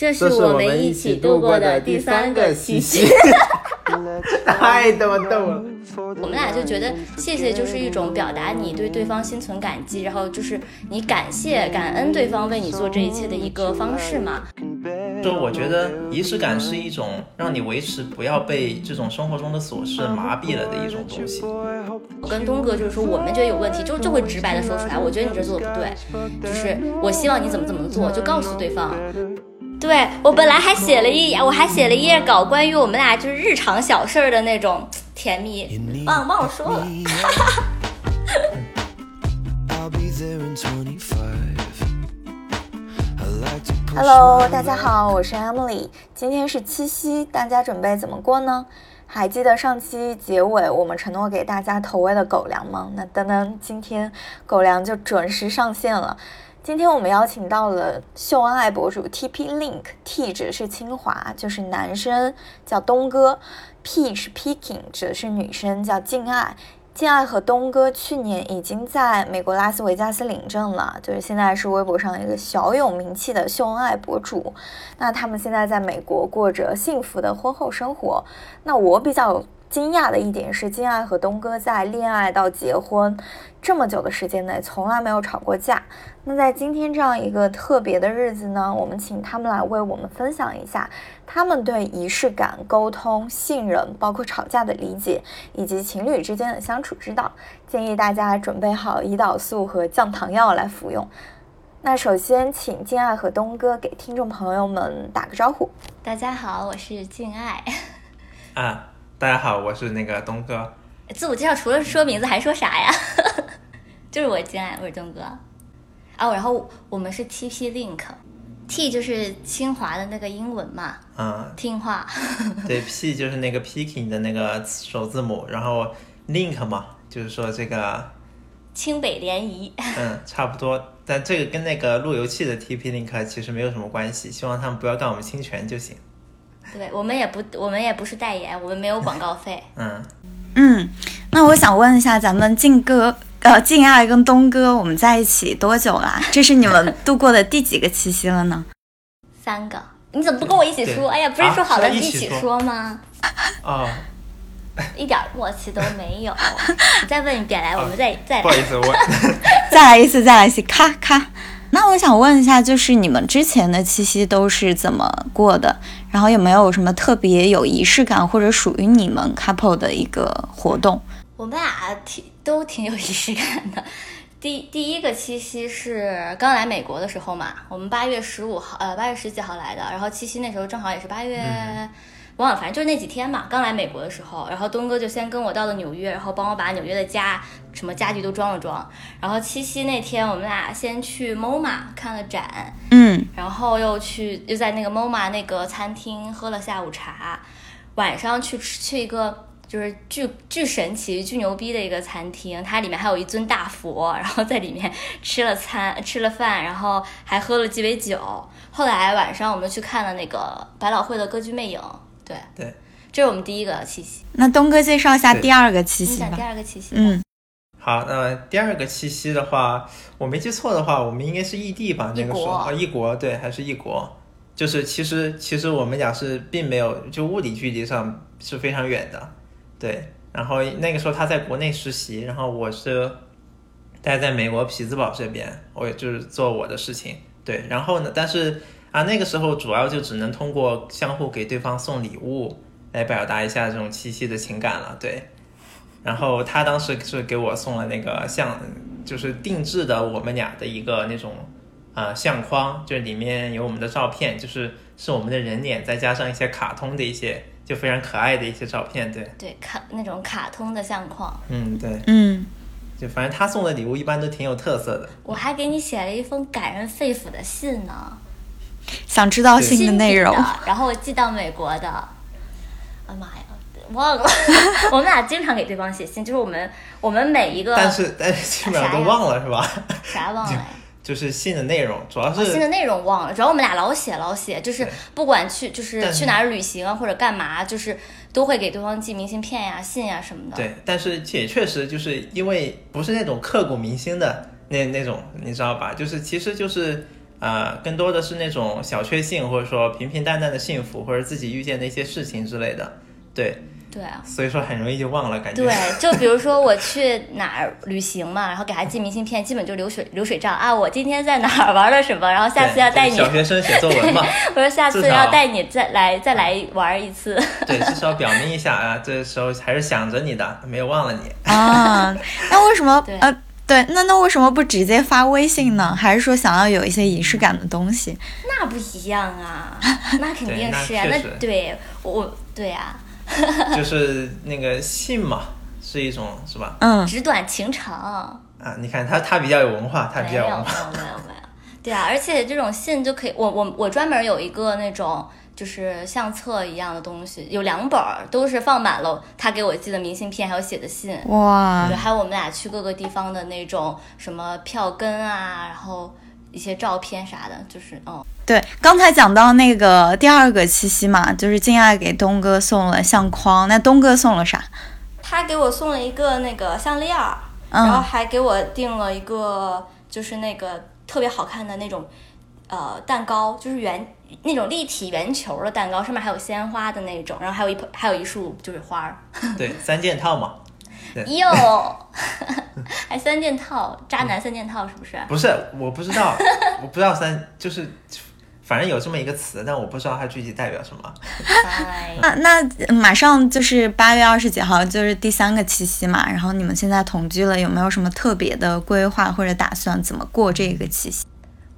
这是我们一起度过的第三个七夕。太逗了！我们俩就觉得谢谢就是一种表达你对对方心存感激，然后就是你感谢感恩对方为你做这一切的一个方式嘛。就我觉得仪式感是一种让你维持不要被这种生活中的琐事麻痹了的一种东西。我跟东哥就是说，我们觉得有问题，就就会直白的说出来。我觉得你这做的不对，就是我希望你怎么怎么做，就告诉对方。对我本来还写了一，我还写了一页稿，关于我们俩就是日常小事儿的那种甜蜜，忘忘了说了。Hello，大家好，我是 Emily，今天是七夕，大家准备怎么过呢？还记得上期结尾我们承诺给大家投喂的狗粮吗？那噔噔，今天狗粮就准时上线了。今天我们邀请到了秀恩爱博主 TP Link，T 指的是清华，就是男生叫东哥；P 是 Peking，指的是女生叫静爱。静爱和东哥去年已经在美国拉斯维加斯领证了，就是现在是微博上一个小有名气的秀恩爱博主。那他们现在在美国过着幸福的婚后生活。那我比较。惊讶的一点是，金爱和东哥在恋爱到结婚这么久的时间内，从来没有吵过架。那在今天这样一个特别的日子呢，我们请他们来为我们分享一下他们对仪式感、沟通、信任，包括吵架的理解，以及情侣之间的相处之道。建议大家准备好胰岛素和降糖药来服用。那首先，请静爱和东哥给听众朋友们打个招呼。大家好，我是静爱。啊。大家好，我是那个东哥。自我介绍除了说名字还说啥呀？就是我敬爱，我是东哥。哦，然后我们是 TP Link，T 就是清华的那个英文嘛。嗯。听话。对，P 就是那个 Peking 的那个首字母，然后 Link 嘛，就是说这个。清北联谊。嗯，差不多，但这个跟那个路由器的 TP Link 其实没有什么关系，希望他们不要干我们侵权就行。对我们也不，我们也不是代言，我们没有广告费。嗯嗯，那我想问一下，咱们静哥、呃静爱跟东哥，我们在一起多久啦？这是你们度过的第几个七夕了呢？三个。你怎么不跟我一起说？哎呀，不是说好了一起说吗？啊，一点默契都没有。你再问一遍来，我们再再。不好意思，我再来一次，再来一次，咔咔。那我想问一下，就是你们之前的七夕都是怎么过的？然后有没有什么特别有仪式感或者属于你们 couple 的一个活动？我们俩挺都挺有仪式感的。第第一个七夕是刚来美国的时候嘛，我们八月十五号，呃，八月十几号来的。然后七夕那时候正好也是八月。忘了，反正就是那几天嘛。刚来美国的时候，然后东哥就先跟我到了纽约，然后帮我把纽约的家什么家具都装了装。然后七夕那天，我们俩先去 MoMA 看了展，嗯，然后又去又在那个 MoMA 那个餐厅喝了下午茶，晚上去吃去一个就是巨巨神奇、巨牛逼的一个餐厅，它里面还有一尊大佛，然后在里面吃了餐吃了饭，然后还喝了鸡尾酒。后来晚上我们去看了那个百老汇的歌剧魅影。对对，这是我们第一个七夕。那东哥介绍一下第二个七夕吧。第二个七夕。嗯，好，那第二个七夕的话，我没记错的话，我们应该是异地吧？那个时候啊，异国，对，还是异国。就是其实其实我们俩是并没有就物理距离上是非常远的，对。然后那个时候他在国内实习，然后我是待在美国匹兹堡这边，我也就是做我的事情，对。然后呢，但是。啊，那个时候主要就只能通过相互给对方送礼物来表达一下这种七夕的情感了，对。然后他当时是给我送了那个相，就是定制的我们俩的一个那种啊相框，就是里面有我们的照片，就是是我们的人脸，再加上一些卡通的一些，就非常可爱的一些照片，对。对，卡那种卡通的相框。嗯，对。嗯。就反正他送的礼物一般都挺有特色的。我还给你写了一封感人肺腑的信呢。想知道信的内容，然后我寄到美国的。啊妈呀，忘了！我们俩经常给对方写信，就是我们我们每一个，但是但是基本上都忘了是吧？啥忘了？就是信的内容，主要是信的内容忘了。主要我们俩老写老写，就是不管去就是去哪儿旅行啊或者干嘛，就是都会给对方寄明信片呀、信呀什么的。对，但是也确实就是因为不是那种刻骨铭心的那那种，你知道吧？就是其实就是。呃，更多的是那种小确幸，或者说平平淡淡的幸福，或者自己遇见的一些事情之类的。对，对啊，所以说很容易就忘了，感觉。对，就比如说我去哪儿旅行嘛，然后给他寄明信片，基本就流水流水账啊，我今天在哪儿玩了什么，然后下次要带你。小学生写作文嘛。我说下次要带你再来再来玩一次。对，至少表明一下啊，这时候还是想着你的，没有忘了你啊。那为什么呃？对，那那为什么不直接发微信呢？还是说想要有一些仪式感的东西？那不一样啊，那肯定是啊，那对我对啊。就是那个信嘛，是一种是吧？嗯，纸短情长啊。你看他，他比较有文化，他比较有文化。没有没有没有。对啊，而且这种信就可以，我我我专门有一个那种就是相册一样的东西，有两本儿，都是放满了他给我寄的明信片，还有写的信。哇。对，还有我们俩去各个地方的那种什么票根啊，然后一些照片啥的，就是嗯。对，刚才讲到那个第二个七夕嘛，就是静爱给东哥送了相框，那东哥送了啥？他给我送了一个那个项链，然后还给我订了一个就是那个特别好看的那种呃蛋糕，就是圆那种立体圆球的蛋糕，上面还有鲜花的那种，然后还有一盆还有一束就是花儿。对，三件套嘛。哟，还三件套，渣男三件套是不是？不是，我不知道，我不知道三就是。反正有这么一个词，但我不知道它具体代表什么。那那马上就是八月二十几号，就是第三个七夕嘛。然后你们现在同居了，有没有什么特别的规划或者打算？怎么过这个七夕？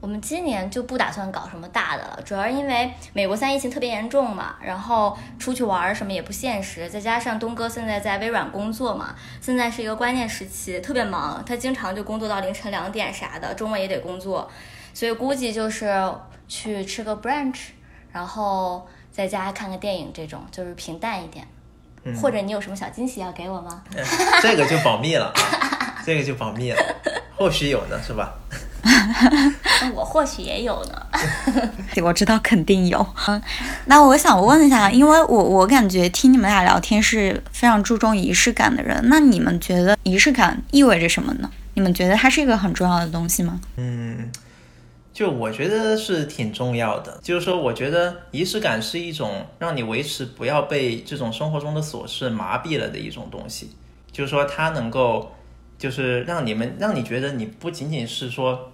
我们今年就不打算搞什么大的了，主要是因为美国现在疫情特别严重嘛，然后出去玩什么也不现实。再加上东哥现在在微软工作嘛，现在是一个关键时期，特别忙，他经常就工作到凌晨两点啥的，周末也得工作，所以估计就是。去吃个 brunch，然后在家看个电影，这种就是平淡一点。或者你有什么小惊喜要给我吗？这个就保密了，这个就保密了。或许有呢，是吧？我或许也有呢。我知道肯定有。嗯，那我想问一下，因为我我感觉听你们俩聊天是非常注重仪式感的人，那你们觉得仪式感意味着什么呢？你们觉得它是一个很重要的东西吗？嗯。就我觉得是挺重要的，就是说，我觉得仪式感是一种让你维持不要被这种生活中的琐事麻痹了的一种东西。就是说，它能够，就是让你们让你觉得你不仅仅是说，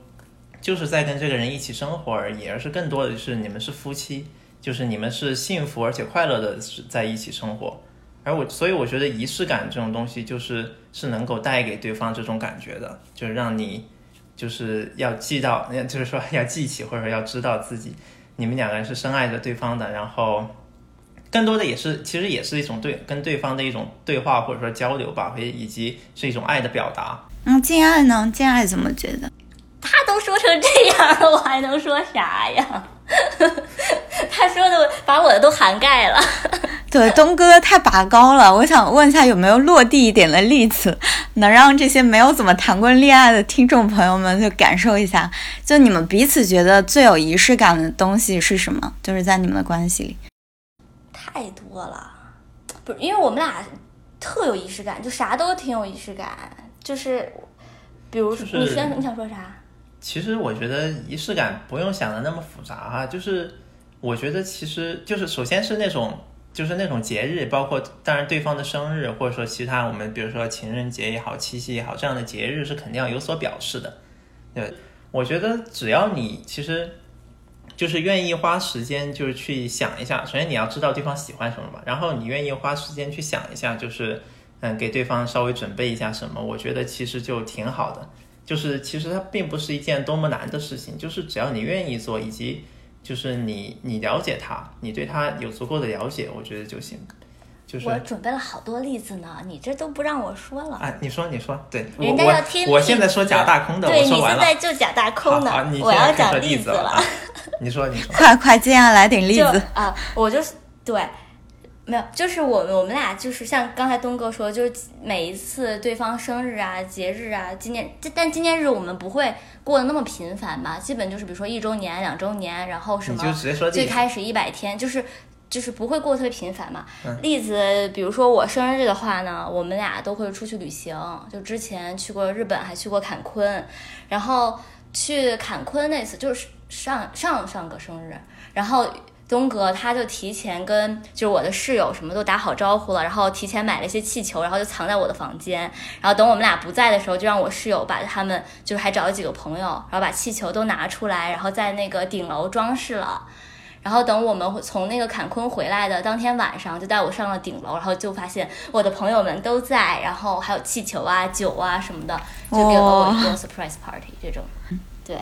就是在跟这个人一起生活而已，而是更多的是你们是夫妻，就是你们是幸福而且快乐的在一起生活。而我，所以我觉得仪式感这种东西，就是是能够带给对方这种感觉的，就是让你。就是要记到，就是说要记起，或者说要知道自己，你们两个人是深爱着对方的，然后更多的也是，其实也是一种对跟对方的一种对话或者说交流吧，以及是一种爱的表达。嗯，敬爱呢？敬爱怎么觉得？他都说成这样了，我还能说啥呀？他说的把我的都涵盖了。对，东哥太拔高了。我想问一下，有没有落地一点的例子，能让这些没有怎么谈过恋爱的听众朋友们就感受一下，就你们彼此觉得最有仪式感的东西是什么？就是在你们的关系里，太多了。不是，因为我们俩特有仪式感，就啥都挺有仪式感。就是，比如说，你先，你想说啥？其实我觉得仪式感不用想的那么复杂啊，就是我觉得其实就是首先是那种。就是那种节日，包括当然对方的生日，或者说其他我们比如说情人节也好、七夕也好，这样的节日是肯定要有所表示的。对，我觉得只要你其实就是愿意花时间，就是去想一下。首先你要知道对方喜欢什么嘛，然后你愿意花时间去想一下，就是嗯给对方稍微准备一下什么，我觉得其实就挺好的。就是其实它并不是一件多么难的事情，就是只要你愿意做，以及。就是你，你了解他，你对他有足够的了解，我觉得就行。就是我准备了好多例子呢，你这都不让我说了。啊，你说，你说，对，人家要听。我现在说假大空的，对你现在就假大空的，我要讲例子了。你说，你说，快快，接下来点例子啊！我就是对。没有，就是我们我们俩就是像刚才东哥说，就是每一次对方生日啊、节日啊、纪念，但纪念日我们不会过得那么频繁吧，基本就是比如说一周年、两周年，然后什么最开始一百天，就是就是不会过特别频繁嘛。例子，比如说我生日的话呢，我们俩都会出去旅行，就之前去过日本，还去过坎昆，然后去坎昆那次就是上上上个生日，然后。东哥他就提前跟就是我的室友什么都打好招呼了，然后提前买了一些气球，然后就藏在我的房间。然后等我们俩不在的时候，就让我室友把他们就是还找了几个朋友，然后把气球都拿出来，然后在那个顶楼装饰了。然后等我们从那个坎昆回来的当天晚上，就带我上了顶楼，然后就发现我的朋友们都在，然后还有气球啊、酒啊什么的，就给了我一个 surprise party 这种。对。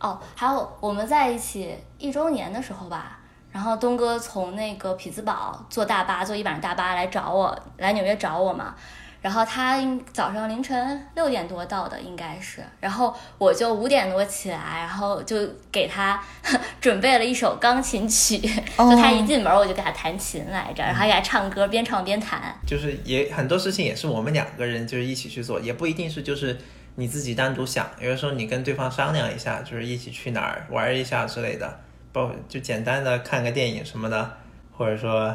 哦，还有我们在一起一周年的时候吧，然后东哥从那个匹兹堡坐大巴，坐一晚上大巴来找我，来纽约找我嘛。然后他早上凌晨六点多到的，应该是。然后我就五点多起来，然后就给他 准备了一首钢琴曲。就他一进门，我就给他弹琴来着，然后给他唱歌，边唱边弹。就是也很多事情也是我们两个人就是一起去做，也不一定是就是。你自己单独想，有的时候你跟对方商量一下，就是一起去哪儿玩一下之类的，包就简单的看个电影什么的，或者说，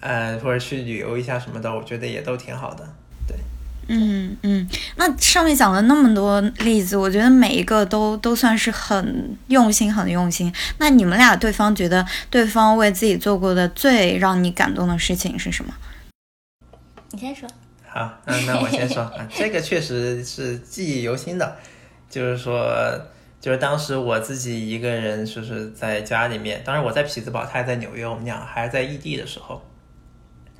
呃，或者去旅游一下什么的，我觉得也都挺好的。对，嗯嗯，那上面讲了那么多例子，我觉得每一个都都算是很用心，很用心。那你们俩对方觉得对方为自己做过的最让你感动的事情是什么？你先说。好，嗯，那我先说 啊，这个确实是记忆犹新的，就是说，就是当时我自己一个人，就是在家里面，当时我在匹兹堡，他还在纽约，我们俩还在异地的时候，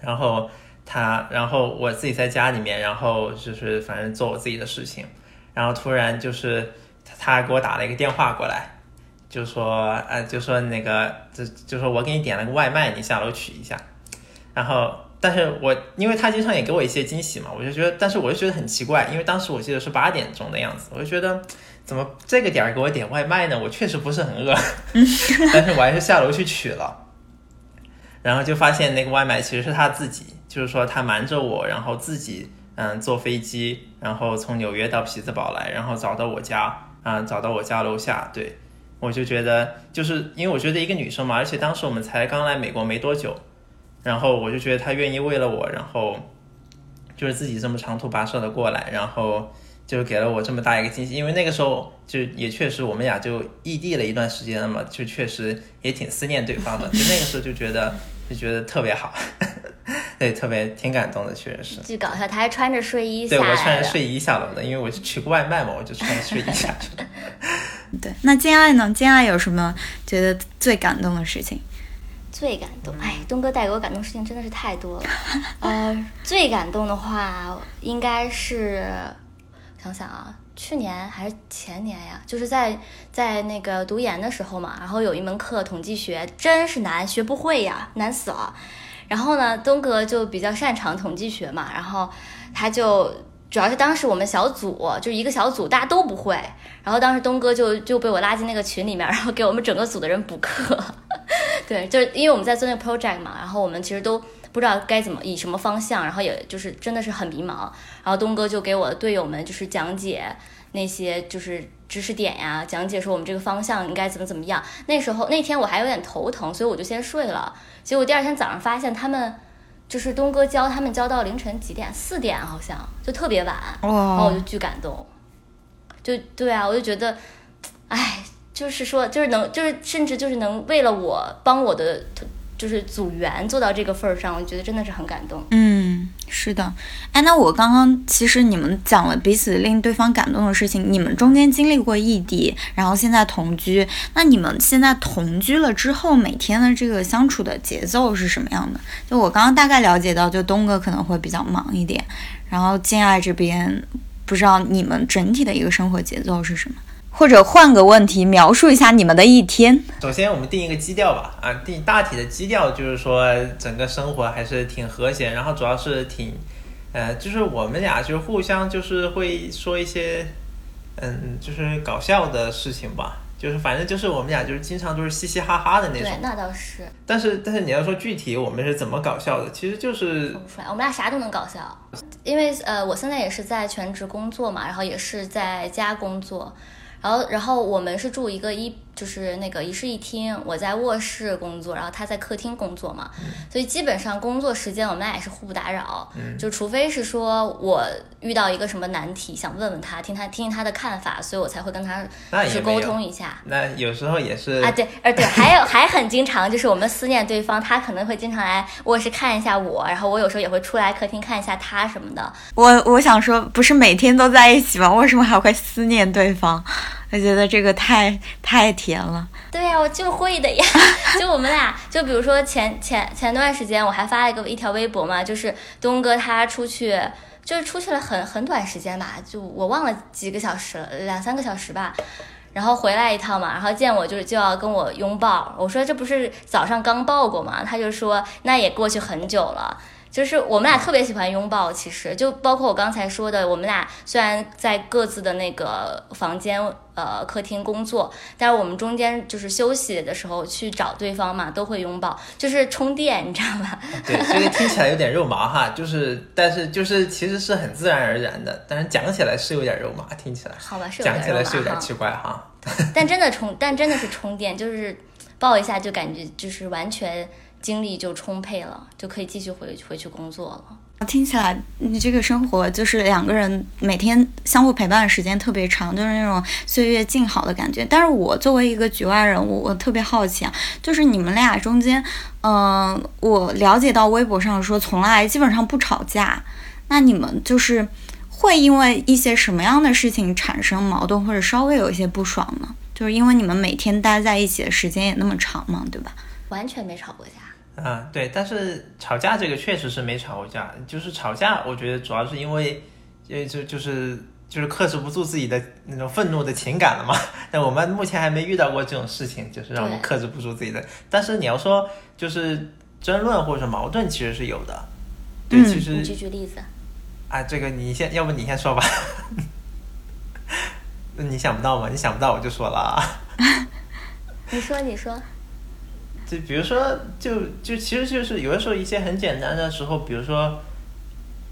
然后他，然后我自己在家里面，然后就是反正做我自己的事情，然后突然就是他给我打了一个电话过来，就说，呃，就说那个，就就说我给你点了个外卖，你下楼取一下，然后。但是我因为他经常也给我一些惊喜嘛，我就觉得，但是我就觉得很奇怪，因为当时我记得是八点钟的样子，我就觉得怎么这个点儿给我点外卖呢？我确实不是很饿，但是我还是下楼去取了，然后就发现那个外卖其实是他自己，就是说他瞒着我，然后自己嗯坐飞机，然后从纽约到匹兹堡来，然后找到我家啊，找到我家楼下，对我就觉得就是因为我觉得一个女生嘛，而且当时我们才刚来美国没多久。然后我就觉得他愿意为了我，然后就是自己这么长途跋涉的过来，然后就给了我这么大一个惊喜。因为那个时候就也确实我们俩就异地了一段时间了嘛，就确实也挺思念对方的。就那个时候就觉得就觉得特别好，对，特别挺感动的，确实是。巨搞笑，他还穿着睡衣下对我穿着睡衣下楼的，因为我是取个外卖嘛，我就穿着睡衣下去的。对，那金爱呢？金爱有什么觉得最感动的事情？最感动，哎，东哥带给我感动事情真的是太多了。呃，最感动的话，应该是想想啊，去年还是前年呀，就是在在那个读研的时候嘛，然后有一门课统计学，真是难，学不会呀，难死了。然后呢，东哥就比较擅长统计学嘛，然后他就主要是当时我们小组就一个小组，大家都不会，然后当时东哥就就被我拉进那个群里面，然后给我们整个组的人补课。对，就是因为我们在做那个 project 嘛，然后我们其实都不知道该怎么以什么方向，然后也就是真的是很迷茫。然后东哥就给我的队友们就是讲解那些就是知识点呀，讲解说我们这个方向应该怎么怎么样。那时候那天我还有点头疼，所以我就先睡了。结果第二天早上发现他们就是东哥教他们教到凌晨几点，四点好像就特别晚，然后我就巨感动。就对啊，我就觉得，哎。就是说，就是能，就是甚至就是能为了我帮我的就是组员做到这个份儿上，我觉得真的是很感动。嗯，是的。哎，那我刚刚其实你们讲了彼此令对方感动的事情，你们中间经历过异地，然后现在同居，那你们现在同居了之后，每天的这个相处的节奏是什么样的？就我刚刚大概了解到，就东哥可能会比较忙一点，然后金爱这边不知道你们整体的一个生活节奏是什么？或者换个问题，描述一下你们的一天。首先，我们定一个基调吧。啊，定大体的基调就是说，整个生活还是挺和谐，然后主要是挺，呃，就是我们俩就是互相就是会说一些，嗯，就是搞笑的事情吧。就是反正就是我们俩就是经常都是嘻嘻哈哈的那种。对，那倒是。但是但是你要说具体我们是怎么搞笑的，其实就是说不出来。我们俩啥都能搞笑，因为呃，我现在也是在全职工作嘛，然后也是在家工作。然后，然后我们是住一个一就是那个一室一厅，我在卧室工作，然后他在客厅工作嘛，所以基本上工作时间我们俩也是互不打扰，就除非是说我遇到一个什么难题想问问他，听他听听他的看法，所以我才会跟他去沟通一下。那有时候也是啊，对，呃对，还有还很经常就是我们思念对方，他可能会经常来卧室看一下我，然后我有时候也会出来客厅看一下他什么的。我我想说，不是每天都在一起吗？为什么还会思念对方？我觉得这个太太甜了。对呀，我就会的呀。就我们俩，就比如说前前前段时间，我还发了一个一条微博嘛，就是东哥他出去，就是出去了很很短时间吧，就我忘了几个小时了，两三个小时吧。然后回来一趟嘛，然后见我就是就要跟我拥抱。我说这不是早上刚抱过吗？他就说那也过去很久了。就是我们俩特别喜欢拥抱，其实就包括我刚才说的，我们俩虽然在各自的那个房间、呃客厅工作，但是我们中间就是休息的时候去找对方嘛，都会拥抱，就是充电，你知道吗？对，这个听起来有点肉麻哈，就是但是就是其实是很自然而然的，但是讲起来是有点肉麻，听起来好吧，是讲起来是有点奇怪哈。但真的充，但真的是充电，就是抱一下就感觉就是完全。精力就充沛了，就可以继续回回去工作了。听起来你这个生活就是两个人每天相互陪伴的时间特别长，就是那种岁月静好的感觉。但是我作为一个局外人，我我特别好奇啊，就是你们俩中间，嗯，我了解到微博上说从来基本上不吵架，那你们就是会因为一些什么样的事情产生矛盾或者稍微有一些不爽呢？就是因为你们每天待在一起的时间也那么长嘛，对吧？完全没吵过架。啊，对，但是吵架这个确实是没吵过架，就是吵架，我觉得主要是因为，就就就是就是克制不住自己的那种愤怒的情感了嘛。但我们目前还没遇到过这种事情，就是让我们克制不住自己的。但是你要说就是争论或者矛盾，其实是有的。对，其实举举例子。啊，这个你先，要不你先说吧。那 你想不到吗？你想不到我就说了啊。你说，你说。就比如说，就就其实就是有的时候一些很简单的时候，比如说，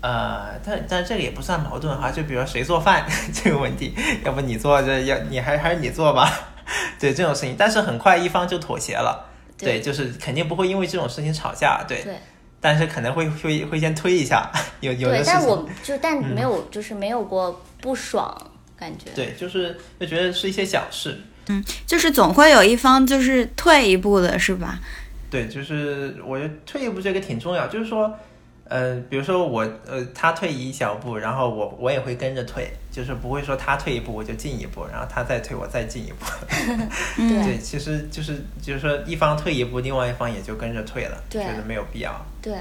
呃，但但这个也不算矛盾哈。就比如说谁做饭 这个问题，要不你做，这要你还还是你做吧。对这种事情，但是很快一方就妥协了。对，就是肯定不会因为这种事情吵架。对。对。但是可能会会会先推一下，有有的事情。但我就但没有就是没有过不爽感觉。对，就是就觉得是一些小事。嗯，就是总会有一方就是退一步的，是吧？对，就是我觉得退一步这个挺重要。就是说，呃，比如说我呃他退一小步，然后我我也会跟着退，就是不会说他退一步我就进一步，然后他再退我再进一步。对，其实就是就是说一方退一步，另外一方也就跟着退了，觉得没有必要。对。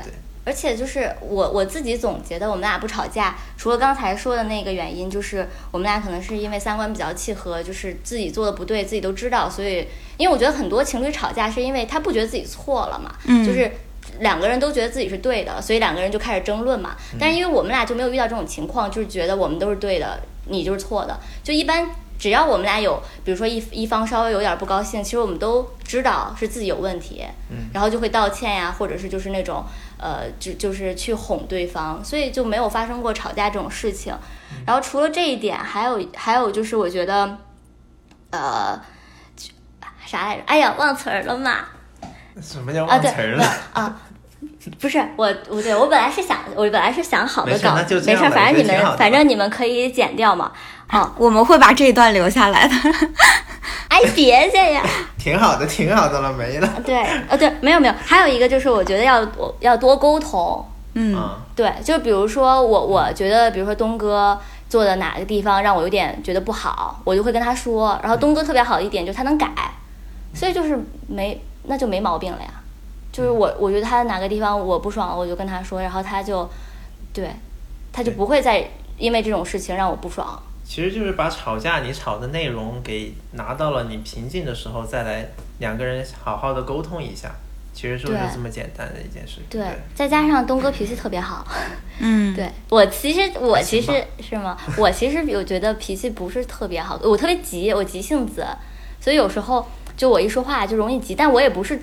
而且就是我我自己总结的，我们俩不吵架，除了刚才说的那个原因，就是我们俩可能是因为三观比较契合，就是自己做的不对，自己都知道，所以因为我觉得很多情侣吵架是因为他不觉得自己错了嘛，就是两个人都觉得自己是对的，所以两个人就开始争论嘛。但是因为我们俩就没有遇到这种情况，就是觉得我们都是对的，你就是错的，就一般。只要我们俩有，比如说一一方稍微有点不高兴，其实我们都知道是自己有问题，嗯，然后就会道歉呀，或者是就是那种呃，就就是去哄对方，所以就没有发生过吵架这种事情。然后除了这一点，还有还有就是我觉得，呃，啥来着？哎呀，忘词儿了嘛？什么叫忘词儿了？啊，不是我，我对我本来是想，我本来是想好的稿，没事，反正你们反正你们可以剪掉嘛。哦，我们会把这一段留下来的。哎，别介呀！挺好的，挺好的了，没了。对，呃，对，没有没有，还有一个就是我觉得要要多沟通。嗯，对，就比如说我我觉得，比如说东哥做的哪个地方让我有点觉得不好，我就会跟他说。然后东哥特别好的一点就是他能改，所以就是没那就没毛病了呀。就是我我觉得他哪个地方我不爽，我就跟他说，然后他就对，他就不会再因为这种事情让我不爽。其实就是把吵架你吵的内容给拿到了你平静的时候，再来两个人好好的沟通一下，其实就是这么简单的一件事。对，再加上东哥脾气特别好，嗯，对我其实我其实是吗？我其实我 觉得脾气不是特别好，我特别急，我急性子，所以有时候就我一说话就容易急，但我也不是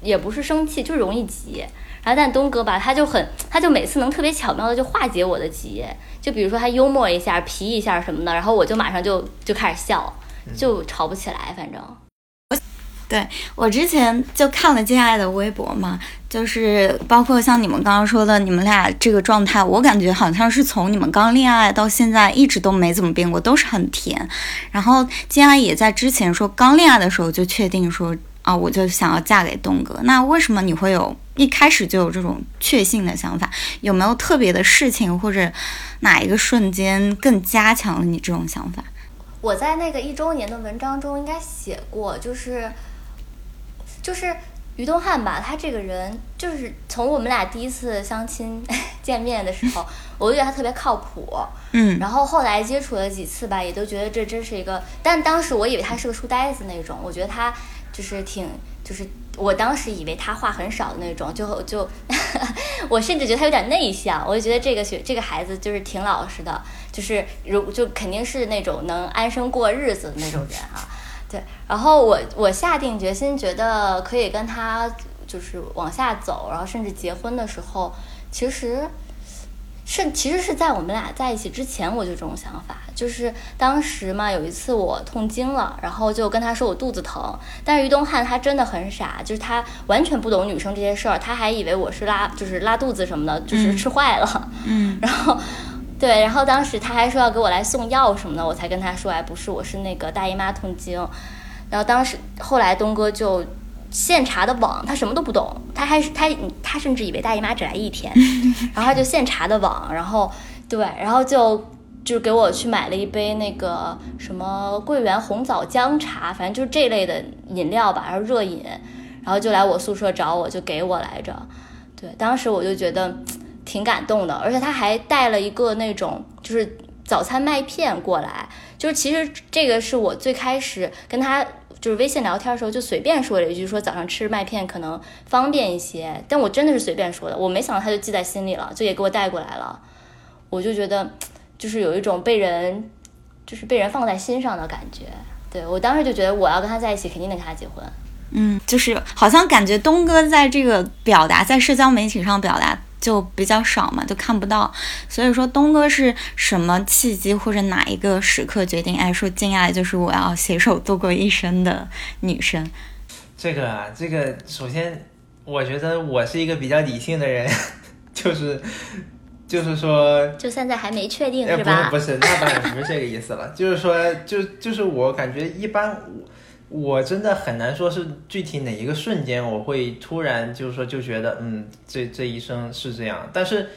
也不是生气，就是容易急。然后但东哥吧，他就很，他就每次能特别巧妙的就化解我的急。就比如说他幽默一下、皮一下什么的，然后我就马上就就开始笑，就吵不起来，反正。对我之前就看了金爱的微博嘛，就是包括像你们刚刚说的，你们俩这个状态，我感觉好像是从你们刚恋爱到现在一直都没怎么变过，都是很甜。然后金爱也在之前说，刚恋爱的时候就确定说啊，我就想要嫁给东哥。那为什么你会有一开始就有这种确信的想法？有没有特别的事情或者哪一个瞬间更加强了你这种想法？我在那个一周年的文章中应该写过，就是。就是于东汉吧，他这个人就是从我们俩第一次相亲 见面的时候，我就觉得他特别靠谱。嗯，然后后来接触了几次吧，也都觉得这真是一个。但当时我以为他是个书呆子那种，我觉得他就是挺，就是我当时以为他话很少的那种，就就 我甚至觉得他有点内向，我就觉得这个学这个孩子就是挺老实的，就是如就肯定是那种能安生过日子的那种人啊。对，然后我我下定决心，觉得可以跟他就是往下走，然后甚至结婚的时候，其实是其实是在我们俩在一起之前，我就这种想法。就是当时嘛，有一次我痛经了，然后就跟他说我肚子疼，但是于东汉他真的很傻，就是他完全不懂女生这些事儿，他还以为我是拉就是拉肚子什么的，就是吃坏了。嗯，然后。对，然后当时他还说要给我来送药什么的，我才跟他说，哎，不是，我是那个大姨妈痛经。然后当时后来东哥就现查的网，他什么都不懂，他还是他他甚至以为大姨妈只来一天，然后他就现查的网，然后对，然后就就给我去买了一杯那个什么桂圆红枣姜茶，反正就是这类的饮料吧，然后热饮，然后就来我宿舍找我，就给我来着。对，当时我就觉得。挺感动的，而且他还带了一个那种就是早餐麦片过来，就是其实这个是我最开始跟他就是微信聊天的时候就随便说了一句，说早上吃麦片可能方便一些，但我真的是随便说的，我没想到他就记在心里了，就也给我带过来了，我就觉得就是有一种被人就是被人放在心上的感觉，对我当时就觉得我要跟他在一起，肯定得跟他结婚，嗯，就是好像感觉东哥在这个表达在社交媒体上表达。就比较少嘛，就看不到。所以说，东哥是什么契机或者哪一个时刻决定？哎，说敬爱就是我要携手度过一生的女生。这个啊，这个首先，我觉得我是一个比较理性的人，就是就是说，就现在还没确定是吧？不是不是，那当然不是这个意思了。就是说，就就是我感觉一般。我我真的很难说是具体哪一个瞬间，我会突然就是说就觉得，嗯，这这一生是这样。但是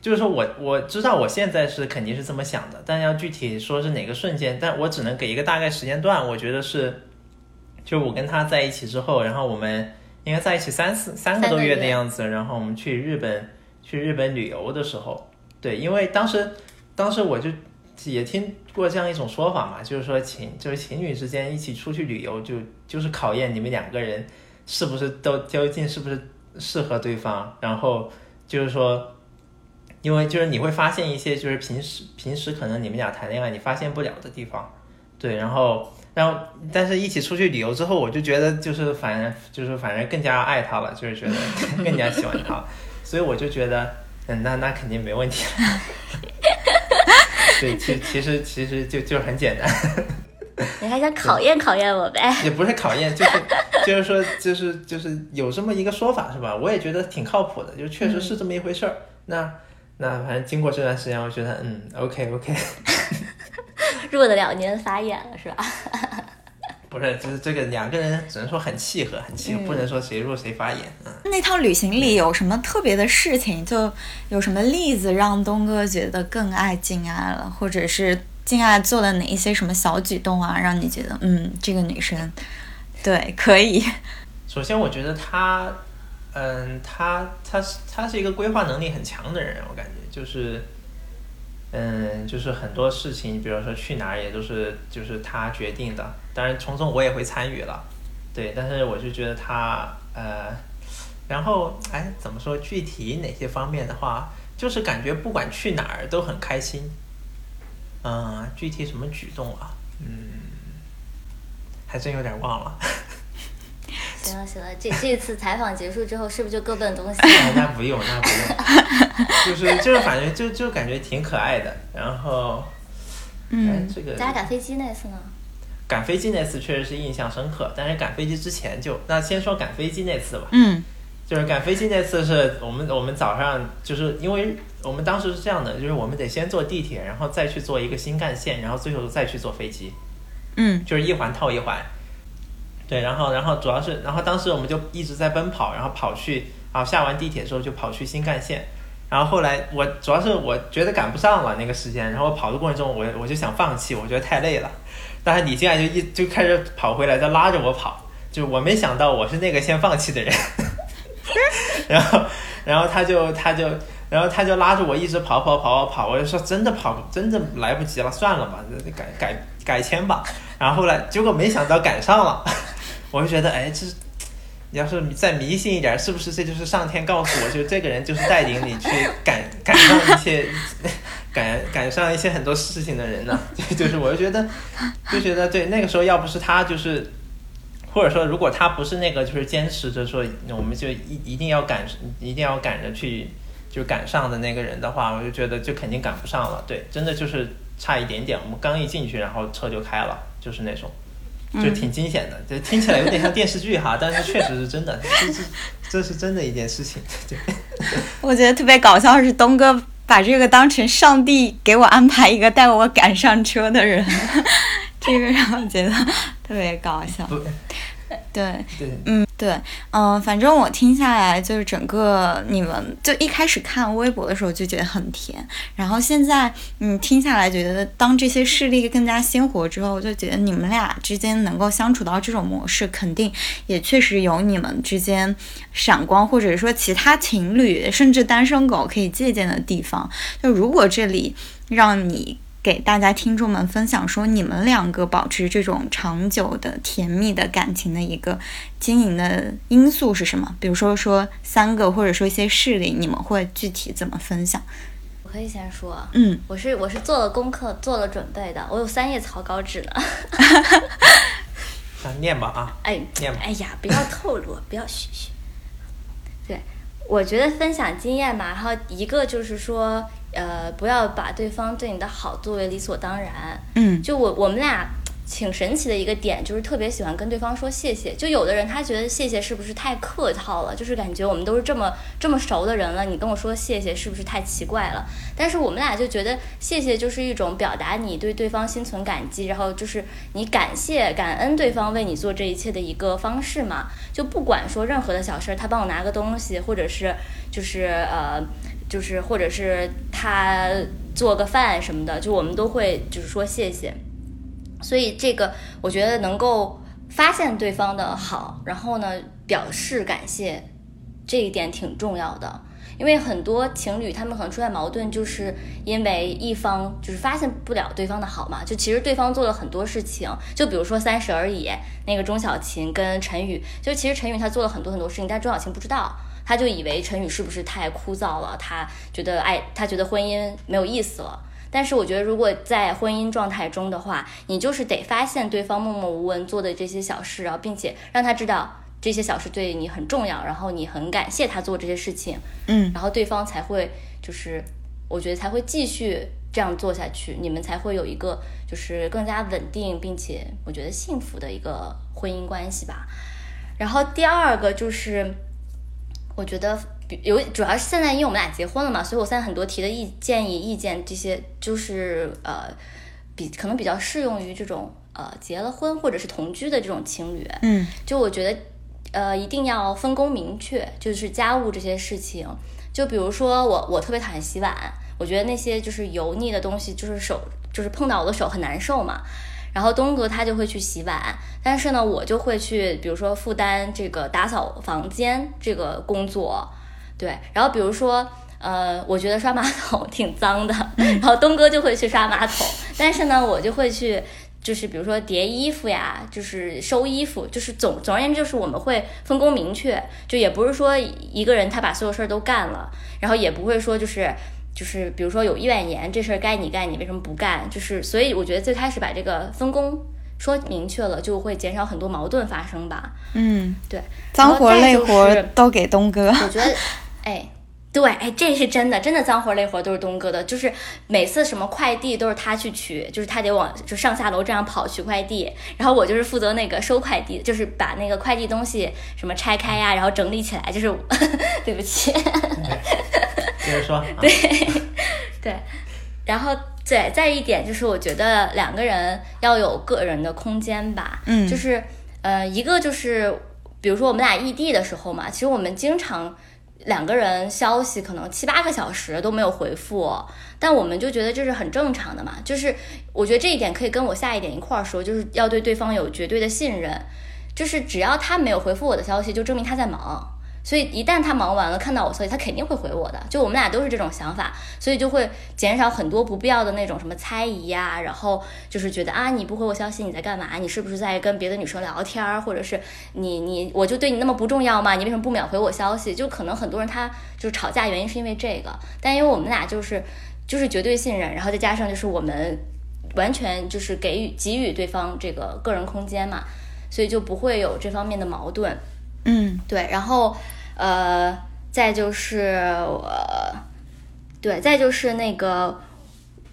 就是说我我知道我现在是肯定是这么想的，但要具体说是哪个瞬间，但我只能给一个大概时间段。我觉得是，就我跟他在一起之后，然后我们应该在一起三四三个多月的样子，然后我们去日本去日本旅游的时候，对，因为当时当时我就。也听过这样一种说法嘛，就是说情就是情侣之间一起出去旅游，就就是考验你们两个人是不是都究竟是不是适合对方。然后就是说，因为就是你会发现一些就是平时平时可能你们俩谈恋爱你发现不了的地方，对。然后然后但是一起出去旅游之后，我就觉得就是反正就是反正更加爱他了，就是觉得 更加喜欢他，所以我就觉得嗯，那那肯定没问题了。对，其其实其实就就很简单。你还想考验考验我呗？也不是考验，就是就是说，就是就是有这么一个说法是吧？我也觉得挺靠谱的，就确实是这么一回事儿。那那反正经过这段时间，我觉得嗯，OK OK。入得了您法眼了是吧？不是，就是这个两个人只能说很契合，很契合，不能说谁弱谁发言。嗯。那趟旅行里有什么特别的事情？就有什么例子让东哥觉得更爱静爱了，或者是静爱做了哪一些什么小举动啊，让你觉得嗯，这个女生对可以。首先，我觉得她，嗯，她她是她是一个规划能力很强的人，我感觉就是。嗯，就是很多事情，比如说去哪儿也都是就是他决定的，当然从中我也会参与了，对，但是我就觉得他呃，然后哎，怎么说具体哪些方面的话，就是感觉不管去哪儿都很开心，嗯，具体什么举动啊，嗯，还真有点忘了。行了行了，这这次采访结束之后，是不是就各奔东西？那不用，那不用，就是就是，反正就就感觉挺可爱的。然后，嗯，这个咱俩赶飞机那次呢？赶飞机那次确实是印象深刻，但是赶飞机之前就那先说赶飞机那次吧。嗯，就是赶飞机那次是我们我们早上就是因为我们当时是这样的，就是我们得先坐地铁，然后再去坐一个新干线，然后最后再去坐飞机。嗯，就是一环套一环。对，然后然后主要是，然后当时我们就一直在奔跑，然后跑去，然后下完地铁之后就跑去新干线。然后后来我主要是我觉得赶不上了那个时间，然后跑的过程中我我就想放弃，我觉得太累了。但是你进来就一就开始跑回来，再拉着我跑，就我没想到我是那个先放弃的人。然后然后他就他就然后他就拉着我一直跑跑跑跑跑，我就说真的跑真的来不及了，算了吧，改改改签吧。然后后来结果没想到赶上了，我就觉得哎这。要是再迷信一点，是不是这就是上天告诉我，就这个人就是带领你去赶赶上一些赶赶上一些很多事情的人呢？就是我就觉得就觉得对那个时候要不是他就是或者说如果他不是那个就是坚持着说我们就一一定要赶一定要赶着去就赶上的那个人的话，我就觉得就肯定赶不上了。对，真的就是差一点点，我们刚一进去，然后车就开了，就是那种。就挺惊险的，就听起来有点像电视剧哈，但是确实是真的，这是这是真的一件事情。对，我觉得特别搞笑是东哥把这个当成上帝给我安排一个带我赶上车的人，这个让我觉得特别搞笑。对，嗯，对，嗯，反正我听下来就是整个你们就一开始看微博的时候就觉得很甜，然后现在嗯听下来觉得当这些事例更加鲜活之后，就觉得你们俩之间能够相处到这种模式，肯定也确实有你们之间闪光，或者说其他情侣甚至单身狗可以借鉴的地方。就如果这里让你。给大家听众们分享说，你们两个保持这种长久的甜蜜的感情的一个经营的因素是什么？比如说说三个，或者说一些事例，你们会具体怎么分享？我可以先说，嗯，我是我是做了功课，做了准备的，我有三页草稿纸呢。啊，念吧啊！哎，念吧。哎呀，不要透露，不要嘘嘘。对，我觉得分享经验嘛，然后一个就是说。呃，不要把对方对你的好作为理所当然。嗯，就我我们俩挺神奇的一个点，就是特别喜欢跟对方说谢谢。就有的人他觉得谢谢是不是太客套了？就是感觉我们都是这么这么熟的人了，你跟我说谢谢是不是太奇怪了？但是我们俩就觉得谢谢就是一种表达你对对方心存感激，然后就是你感谢感恩对方为你做这一切的一个方式嘛。就不管说任何的小事儿，他帮我拿个东西，或者是就是呃。就是，或者是他做个饭什么的，就我们都会就是说谢谢。所以这个我觉得能够发现对方的好，然后呢表示感谢，这一点挺重要的。因为很多情侣他们可能出现矛盾，就是因为一方就是发现不了对方的好嘛。就其实对方做了很多事情，就比如说《三十而已》那个钟小琴跟陈宇，就其实陈宇他做了很多很多事情，但钟小琴不知道。他就以为陈宇是不是太枯燥了？他觉得爱，他觉得婚姻没有意思了。但是我觉得，如果在婚姻状态中的话，你就是得发现对方默默无闻做的这些小事，然后并且让他知道这些小事对你很重要，然后你很感谢他做这些事情，嗯，然后对方才会就是，我觉得才会继续这样做下去，你们才会有一个就是更加稳定并且我觉得幸福的一个婚姻关系吧。然后第二个就是。我觉得有，主要是现在因为我们俩结婚了嘛，所以我现在很多提的意建议、意见这些，就是呃，比可能比较适用于这种呃结了婚或者是同居的这种情侣。嗯，就我觉得呃一定要分工明确，就是家务这些事情。就比如说我，我特别讨厌洗碗，我觉得那些就是油腻的东西，就是手就是碰到我的手很难受嘛。然后东哥他就会去洗碗，但是呢，我就会去，比如说负担这个打扫房间这个工作，对。然后比如说，呃，我觉得刷马桶挺脏的，然后东哥就会去刷马桶，但是呢，我就会去，就是比如说叠衣服呀，就是收衣服，就是总总而言之，就是我们会分工明确，就也不是说一个人他把所有事儿都干了，然后也不会说就是。就是比如说有怨言，这事儿该你干，你为什么不干？就是所以我觉得最开始把这个分工说明确了，就会减少很多矛盾发生吧。嗯，对，脏活累活都给东哥。我觉得，哎，对，哎，这是真的，真的脏活累活都是东哥的，就是每次什么快递都是他去取，就是他得往就上下楼这样跑取快递，然后我就是负责那个收快递，就是把那个快递东西什么拆开呀，然后整理起来，就是 对不起，接着说，对对，然后对，再一点就是我觉得两个人要有个人的空间吧，嗯，就是呃一个就是比如说我们俩异地的时候嘛，其实我们经常。两个人消息可能七八个小时都没有回复，但我们就觉得这是很正常的嘛。就是我觉得这一点可以跟我下一点一块儿说，就是要对对方有绝对的信任。就是只要他没有回复我的消息，就证明他在忙。所以一旦他忙完了，看到我消息，他肯定会回我的。就我们俩都是这种想法，所以就会减少很多不必要的那种什么猜疑呀。然后就是觉得啊，你不回我消息，你在干嘛？你是不是在跟别的女生聊天儿？或者是你你我就对你那么不重要吗？你为什么不秒回我消息？就可能很多人他就是吵架原因是因为这个，但因为我们俩就是就是绝对信任，然后再加上就是我们完全就是给予给予对方这个个人空间嘛，所以就不会有这方面的矛盾。嗯，对，然后，呃，再就是呃，对，再就是那个，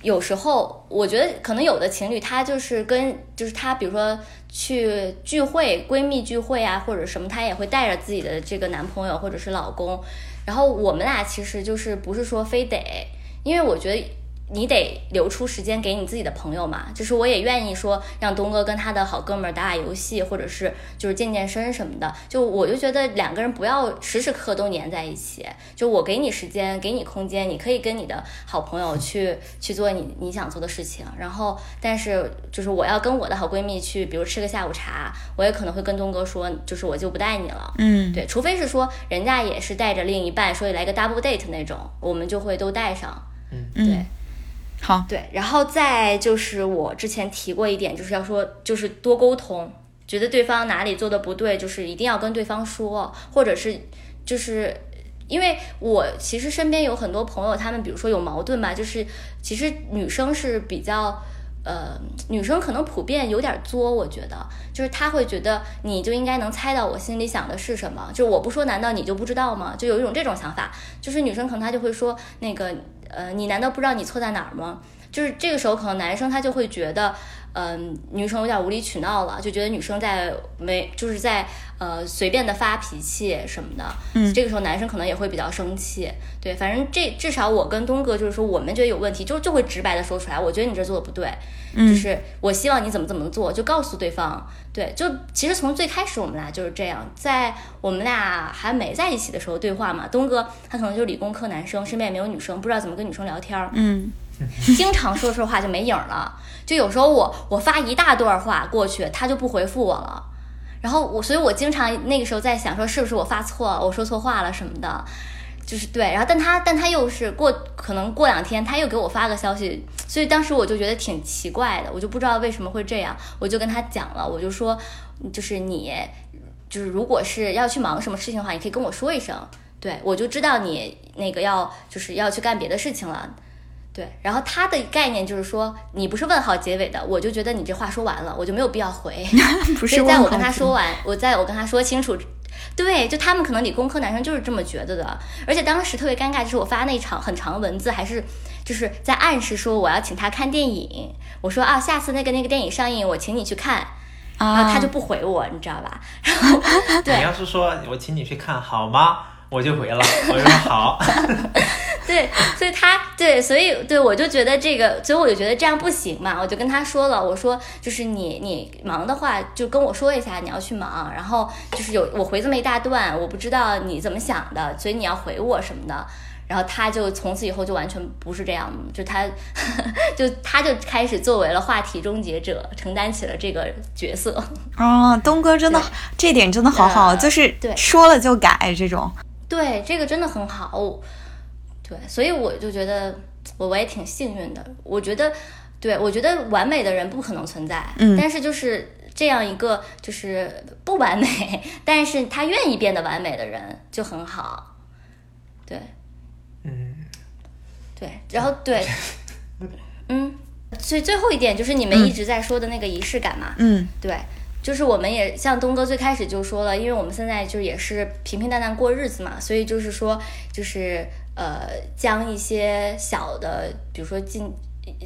有时候我觉得可能有的情侣他就是跟就是他比如说去聚会，闺蜜聚会啊或者什么，他也会带着自己的这个男朋友或者是老公，然后我们俩其实就是不是说非得，因为我觉得。你得留出时间给你自己的朋友嘛，就是我也愿意说让东哥跟他的好哥们儿打打游戏，或者是就是健健身什么的。就我就觉得两个人不要时时刻刻都黏在一起。就我给你时间，给你空间，你可以跟你的好朋友去 去做你你想做的事情。然后，但是就是我要跟我的好闺蜜去，比如吃个下午茶，我也可能会跟东哥说，就是我就不带你了。嗯，对，除非是说人家也是带着另一半，说来个 double date 那种，我们就会都带上。嗯，对。好，对，然后再就是我之前提过一点，就是要说，就是多沟通，觉得对方哪里做的不对，就是一定要跟对方说，或者是就是因为我其实身边有很多朋友，他们比如说有矛盾吧，就是其实女生是比较呃，女生可能普遍有点作，我觉得就是她会觉得你就应该能猜到我心里想的是什么，就我不说，难道你就不知道吗？就有一种这种想法，就是女生可能她就会说那个。呃，你难道不知道你错在哪儿吗？就是这个时候，可能男生他就会觉得，嗯，女生有点无理取闹了，就觉得女生在没，就是在呃随便的发脾气什么的。嗯，这个时候男生可能也会比较生气。对，反正这至少我跟东哥就是说，我们觉得有问题，就就会直白的说出来。我觉得你这做的不对，就是我希望你怎么怎么做，就告诉对方。对，就其实从最开始我们俩就是这样，在我们俩还没在一起的时候对话嘛。东哥他可能就是理工科男生，身边也没有女生，不知道怎么跟女生聊天儿。嗯。经常说说话就没影了，就有时候我我发一大段话过去，他就不回复我了，然后我所以，我经常那个时候在想说，是不是我发错，我说错话了什么的，就是对，然后但他但他又是过可能过两天他又给我发个消息，所以当时我就觉得挺奇怪的，我就不知道为什么会这样，我就跟他讲了，我就说，就是你就是如果是要去忙什么事情的话，你可以跟我说一声，对我就知道你那个要就是要去干别的事情了。对，然后他的概念就是说，你不是问号结尾的，我就觉得你这话说完了，我就没有必要回。不是所以在我跟他说完，我在我跟他说清楚，对，就他们可能理工科男生就是这么觉得的。而且当时特别尴尬，就是我发那场很长文字，还是就是在暗示说我要请他看电影。我说啊，下次那个那个电影上映，我请你去看。然后他就不回我，你知道吧？然后 对，你要是说我请你去看好吗？我就回了，我说好。对，所以他对，所以对我就觉得这个，所以我就觉得这样不行嘛，我就跟他说了，我说就是你你忙的话就跟我说一下你要去忙，然后就是有我回这么一大段，我不知道你怎么想的，所以你要回我什么的，然后他就从此以后就完全不是这样，就他 就他就开始作为了话题终结者，承担起了这个角色。哦，东哥真的这点真的好好，就是说了就改这种。对，这个真的很好。对，所以我就觉得我我也挺幸运的。我觉得，对我觉得完美的人不可能存在，嗯，但是就是这样一个就是不完美，但是他愿意变得完美的人就很好。对，嗯，对，然后对，嗯，所以最后一点就是你们一直在说的那个仪式感嘛，嗯，对。就是我们也像东哥最开始就说了，因为我们现在就也是平平淡淡过日子嘛，所以就是说，就是呃，将一些小的，比如说纪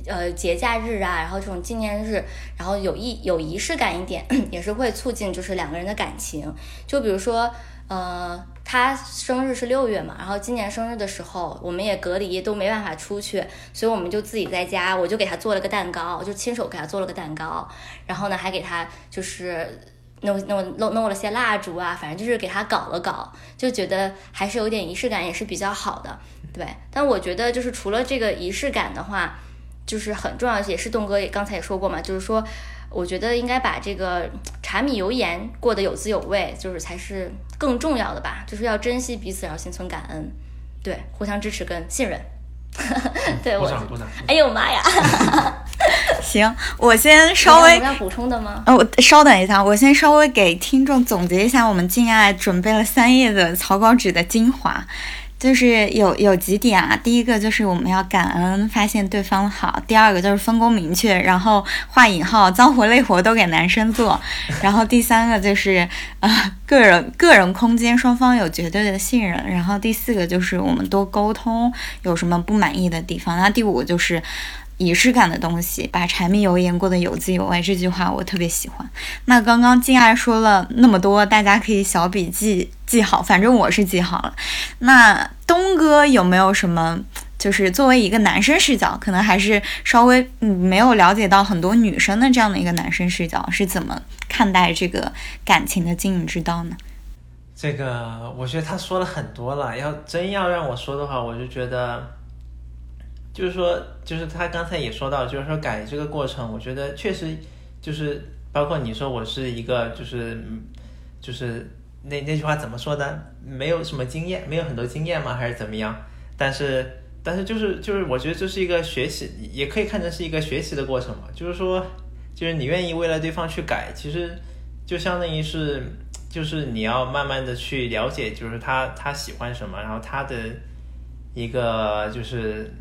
呃节假日啊，然后这种纪念日，然后有意有仪式感一点，也是会促进就是两个人的感情。就比如说呃，他生日是六月嘛，然后今年生日的时候，我们也隔离都没办法出去，所以我们就自己在家，我就给他做了个蛋糕，就亲手给他做了个蛋糕，然后呢还给他就是弄弄弄弄了些蜡烛啊，反正就是给他搞了搞，就觉得还是有点仪式感，也是比较好的，对。但我觉得就是除了这个仪式感的话，就是很重要，也是栋哥也刚才也说过嘛，就是说。我觉得应该把这个柴米油盐过得有滋有味，就是才是更重要的吧。就是要珍惜彼此，然后心存感恩，对，互相支持跟信任。对我，哎呦妈呀！行，我先稍微要补充的吗？呃，我稍等一下，我先稍微给听众总结一下，我们敬爱准备了三页的草稿纸的精华。就是有有几点啊，第一个就是我们要感恩发现对方好，第二个就是分工明确，然后画引号脏活累活都给男生做，然后第三个就是啊个人个人空间双方有绝对的信任，然后第四个就是我们多沟通有什么不满意的地方，那第五个就是。仪式感的东西，把柴米油盐过得有滋有味，这句话我特别喜欢。那刚刚静爱说了那么多，大家可以小笔记记好，反正我是记好了。那东哥有没有什么，就是作为一个男生视角，可能还是稍微没有了解到很多女生的这样的一个男生视角，是怎么看待这个感情的经营之道呢？这个我觉得他说了很多了，要真要让我说的话，我就觉得。就是说，就是他刚才也说到，就是说改这个过程，我觉得确实就是包括你说我是一个，就是就是那那句话怎么说的？没有什么经验，没有很多经验吗？还是怎么样？但是但是就是就是我觉得这是一个学习，也可以看成是一个学习的过程嘛。就是说，就是你愿意为了对方去改，其实就相当于是就是你要慢慢的去了解，就是他他喜欢什么，然后他的一个就是。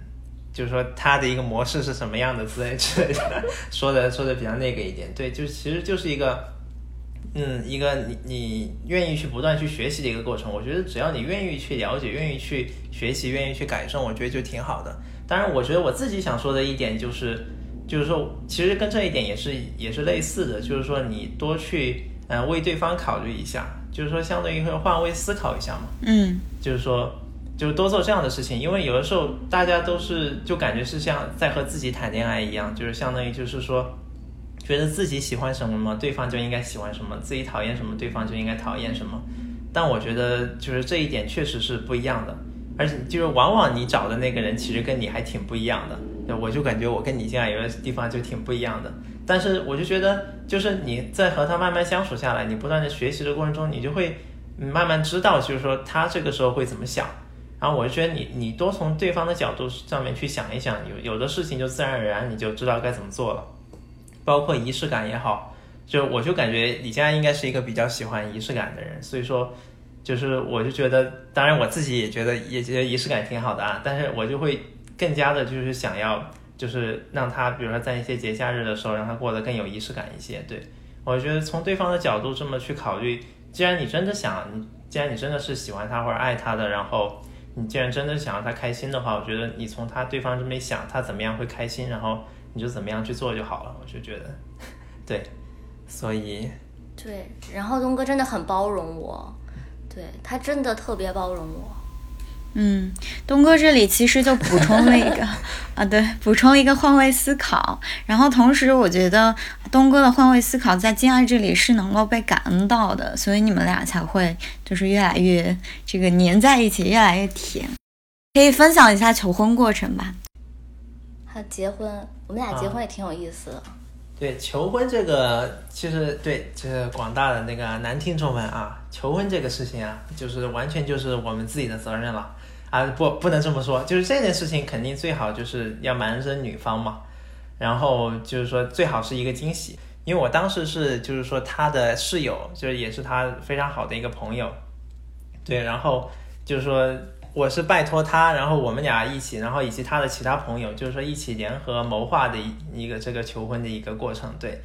就是说他的一个模式是什么样的之类之类的，说的说的比较那个一点，对，就其实就是一个，嗯，一个你你愿意去不断去学习的一个过程。我觉得只要你愿意去了解，愿意去学习，愿意去改正，我觉得就挺好的。当然，我觉得我自己想说的一点就是，就是说其实跟这一点也是也是类似的，就是说你多去嗯为对方考虑一下，就是说相当于会换位思考一下嘛，嗯，就是说。就是多做这样的事情，因为有的时候大家都是就感觉是像在和自己谈恋爱一样，就是相当于就是说，觉得自己喜欢什么嘛，对方就应该喜欢什么；自己讨厌什么，对方就应该讨厌什么。但我觉得就是这一点确实是不一样的，而且就是往往你找的那个人其实跟你还挺不一样的。我就感觉我跟你现在有的地方就挺不一样的，但是我就觉得就是你在和他慢慢相处下来，你不断的学习的过程中，你就会慢慢知道，就是说他这个时候会怎么想。然后我就觉得你你多从对方的角度上面去想一想，有有的事情就自然而然你就知道该怎么做了，包括仪式感也好，就我就感觉李佳应该是一个比较喜欢仪式感的人，所以说就是我就觉得，当然我自己也觉得也觉得仪式感挺好的啊，但是我就会更加的就是想要就是让他比如说在一些节假日的时候让他过得更有仪式感一些，对我觉得从对方的角度这么去考虑，既然你真的想，既然你真的是喜欢他或者爱他的，然后。你既然真的想让他开心的话，我觉得你从他对方这么一想，他怎么样会开心，然后你就怎么样去做就好了。我就觉得，对，所以，对，然后东哥真的很包容我，对他真的特别包容我。嗯，东哥这里其实就补充了一个 啊，对，补充了一个换位思考。然后同时，我觉得东哥的换位思考在金爱这里是能够被感恩到的，所以你们俩才会就是越来越这个粘在一起，越来越甜。可以分享一下求婚过程吧？他结婚，我们俩结婚也挺有意思的。对，求婚这个其实对，就是广大的那个男听众们啊，求婚这个事情啊，就是完全就是我们自己的责任了。啊不，不能这么说，就是这件事情肯定最好就是要瞒着女方嘛，然后就是说最好是一个惊喜，因为我当时是就是说他的室友，就是也是他非常好的一个朋友，对，然后就是说我是拜托他，然后我们俩一起，然后以及他的其他朋友，就是说一起联合谋划的一一个这个求婚的一个过程，对。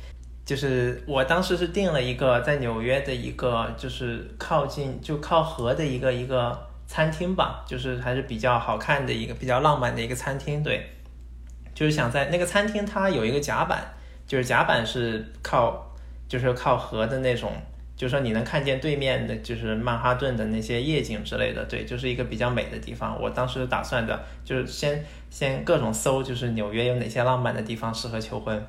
就是我当时是订了一个在纽约的一个，就是靠近就靠河的一个一个餐厅吧，就是还是比较好看的一个比较浪漫的一个餐厅。对，就是想在那个餐厅它有一个甲板，就是甲板是靠就是靠河的那种，就是说你能看见对面的就是曼哈顿的那些夜景之类的。对，就是一个比较美的地方。我当时打算的就是先先各种搜，就是纽约有哪些浪漫的地方适合求婚。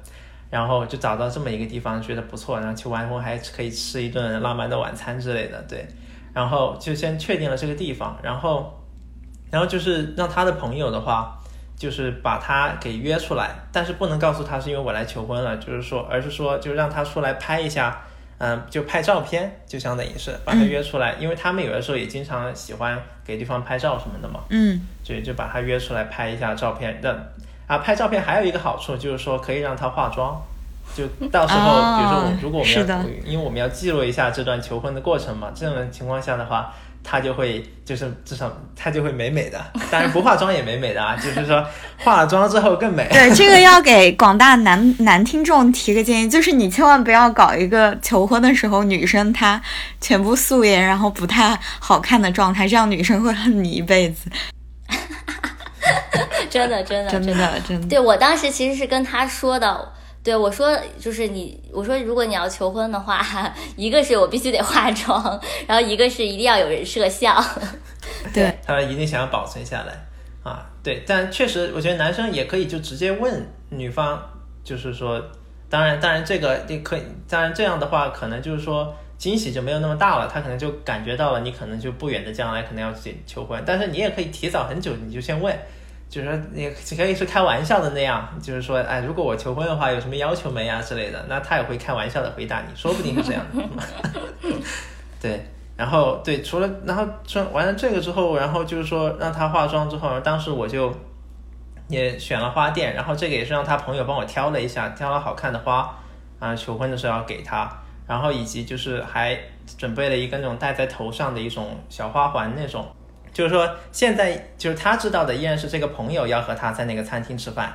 然后就找到这么一个地方，觉得不错，然后求完婚还可以吃一顿浪漫的晚餐之类的，对。然后就先确定了这个地方，然后，然后就是让他的朋友的话，就是把他给约出来，但是不能告诉他是因为我来求婚了，就是说，而是说就让他出来拍一下，嗯，就拍照片，就相当于是把他约出来，因为他们有的时候也经常喜欢给对方拍照什么的嘛，嗯，所以就把他约出来拍一下照片，让。啊，拍照片还有一个好处就是说可以让他化妆，就到时候，比如说，如果我们要，因为我们要记录一下这段求婚的过程嘛，这种情况下的话，他就会就是至少他就会美美的，当然不化妆也美美的啊，就是说化了妆之后更美。对，这个要给广大男 男听众提个建议，就是你千万不要搞一个求婚的时候女生她全部素颜，然后不太好看的状态，这样女生会恨你一辈子。真的，真的，真的，真的。对我当时其实是跟他说的，对我说就是你，我说如果你要求婚的话，一个是我必须得化妆，然后一个是一定要有人摄像。对，他一定想要保存下来啊。对，但确实，我觉得男生也可以就直接问女方，就是说，当然，当然这个你可以，当然这样的话，可能就是说惊喜就没有那么大了，他可能就感觉到了你可能就不远的将来可能要去求婚，但是你也可以提早很久你就先问。就是说，你可以是开玩笑的那样，就是说，哎，如果我求婚的话，有什么要求没呀之类的，那他也会开玩笑的回答你，说不定是这样的。对，然后对，除了然后说完了这个之后，然后就是说让他化妆之后，当时我就也选了花店，然后这个也是让他朋友帮我挑了一下，挑了好看的花啊，求婚的时候要给他，然后以及就是还准备了一个那种戴在头上的一种小花环那种。就是说，现在就是他知道的依然是这个朋友要和他在那个餐厅吃饭，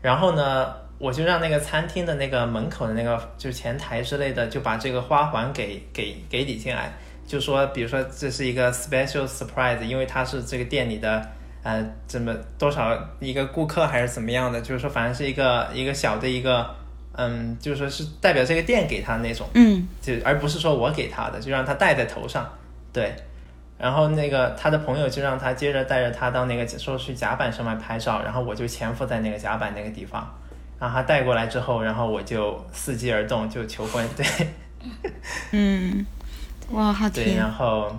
然后呢，我就让那个餐厅的那个门口的那个就是前台之类的，就把这个花环给给给理进来，就说，比如说这是一个 special surprise，因为他是这个店里的呃怎么多少一个顾客还是怎么样的，就是说反正是一个一个小的一个嗯，就是说是代表这个店给他那种，嗯，就而不是说我给他的，就让他戴在头上，对。然后那个他的朋友就让他接着带着他到那个说去甲板上面拍照，然后我就潜伏在那个甲板那个地方，然后他带过来之后，然后我就伺机而动就求婚，对，嗯，哇，好对，然后，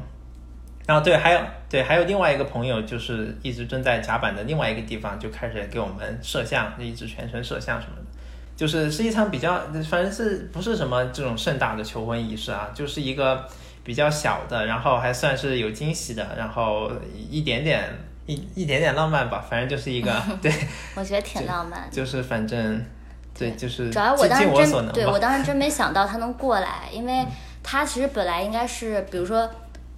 然后对，还有对，还有另外一个朋友就是一直蹲在甲板的另外一个地方，就开始给我们摄像，就一直全程摄像什么的，就是是一场比较，反正是不是什么这种盛大的求婚仪式啊，就是一个。比较小的，然后还算是有惊喜的，然后一点点一一点点浪漫吧，反正就是一个 对。我觉得挺浪漫。就是反正，对，就是主要我当时真对我当时真没想到他能过来，因为他其实本来应该是，比如说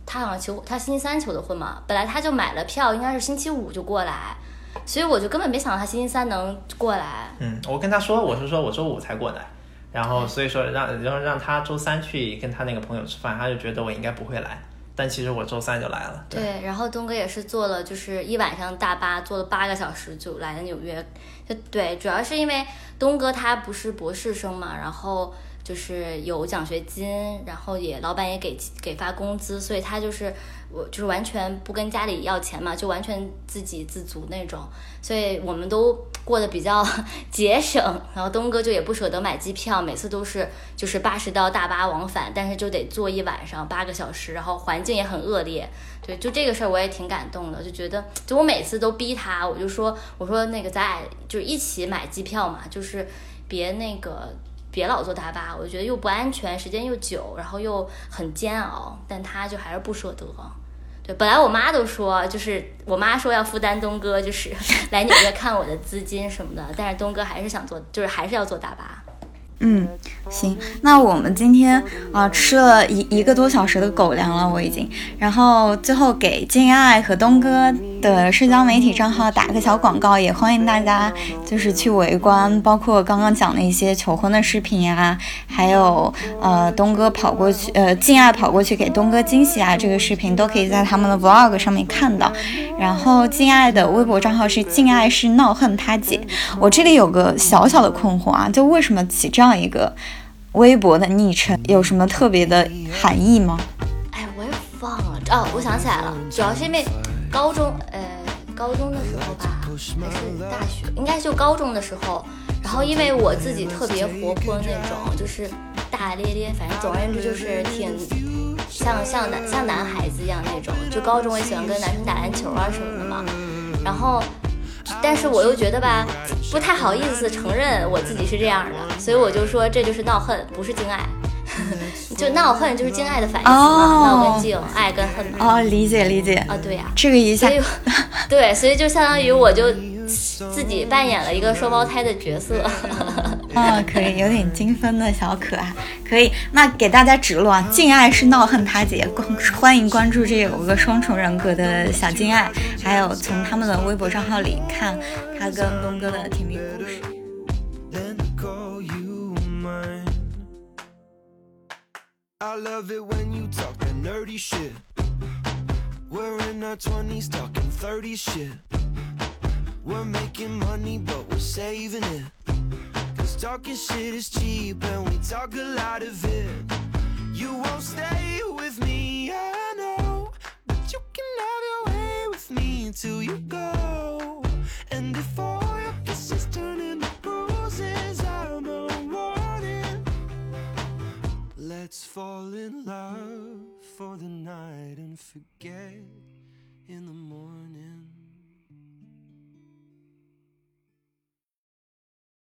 他好像求他星期三求的婚嘛，本来他就买了票，应该是星期五就过来，所以我就根本没想到他星期三能过来。嗯，我跟他说，我是说我周五才过来。然后所以说让然后让他周三去跟他那个朋友吃饭，他就觉得我应该不会来，但其实我周三就来了。对，然后东哥也是坐了就是一晚上大巴，坐了八个小时就来了纽约。就对，主要是因为东哥他不是博士生嘛，然后。就是有奖学金，然后也老板也给给发工资，所以他就是我就是完全不跟家里要钱嘛，就完全自给自足那种，所以我们都过得比较 节省。然后东哥就也不舍得买机票，每次都是就是八十到大巴往返，但是就得坐一晚上八个小时，然后环境也很恶劣。对，就这个事儿我也挺感动的，就觉得就我每次都逼他，我就说我说那个咱俩就一起买机票嘛，就是别那个。别老坐大巴，我觉得又不安全，时间又久，然后又很煎熬。但他就还是不舍得。对，本来我妈都说，就是我妈说要负担东哥，就是 来纽约看我的资金什么的。但是东哥还是想坐，就是还是要坐大巴。嗯，行，那我们今天啊吃了一一个多小时的狗粮了，我已经。然后最后给静爱和东哥。的社交媒体账号打个小广告，也欢迎大家就是去围观，包括刚刚讲的一些求婚的视频啊，还有呃东哥跑过去，呃敬爱跑过去给东哥惊喜啊，这个视频都可以在他们的 vlog 上面看到。然后敬爱的微博账号是敬爱是闹恨他姐，我这里有个小小的困惑啊，就为什么起这样一个微博的昵称，有什么特别的含义吗？哎，我也忘了哦，我想起来了，主要是因为高中，呃，高中的时候吧，还是大学，应该就高中的时候。然后因为我自己特别活泼那种，就是大大咧咧，反正总而言之就是挺像像男像男孩子一样那种。就高中也喜欢跟男生打篮球啊什么的嘛。然后，但是我又觉得吧，不太好意思承认我自己是这样的，所以我就说这就是闹恨，不是敬爱。就闹恨就是敬爱的反义词嘛，闹跟敬，爱跟恨嘛。哦，理解理解。啊，对呀，这个一下，对，所以就相当于我就自己扮演了一个双胞胎的角色。啊，可以，有点精分的小可爱，可以。那给大家指路啊，敬爱是闹恨他姐，欢迎关注这有个双重人格的小敬爱，还有从他们的微博账号里看他跟东哥的甜蜜故事。I love it when you talk that nerdy shit. We're in our 20s talking 30 shit. We're making money, but we're saving it. Cause talking shit is cheap and we talk a lot of it. You won't stay with me, I know. But you can have your way with me until you go. And all your kisses turn Let's fall in love for the night and forget in the morning.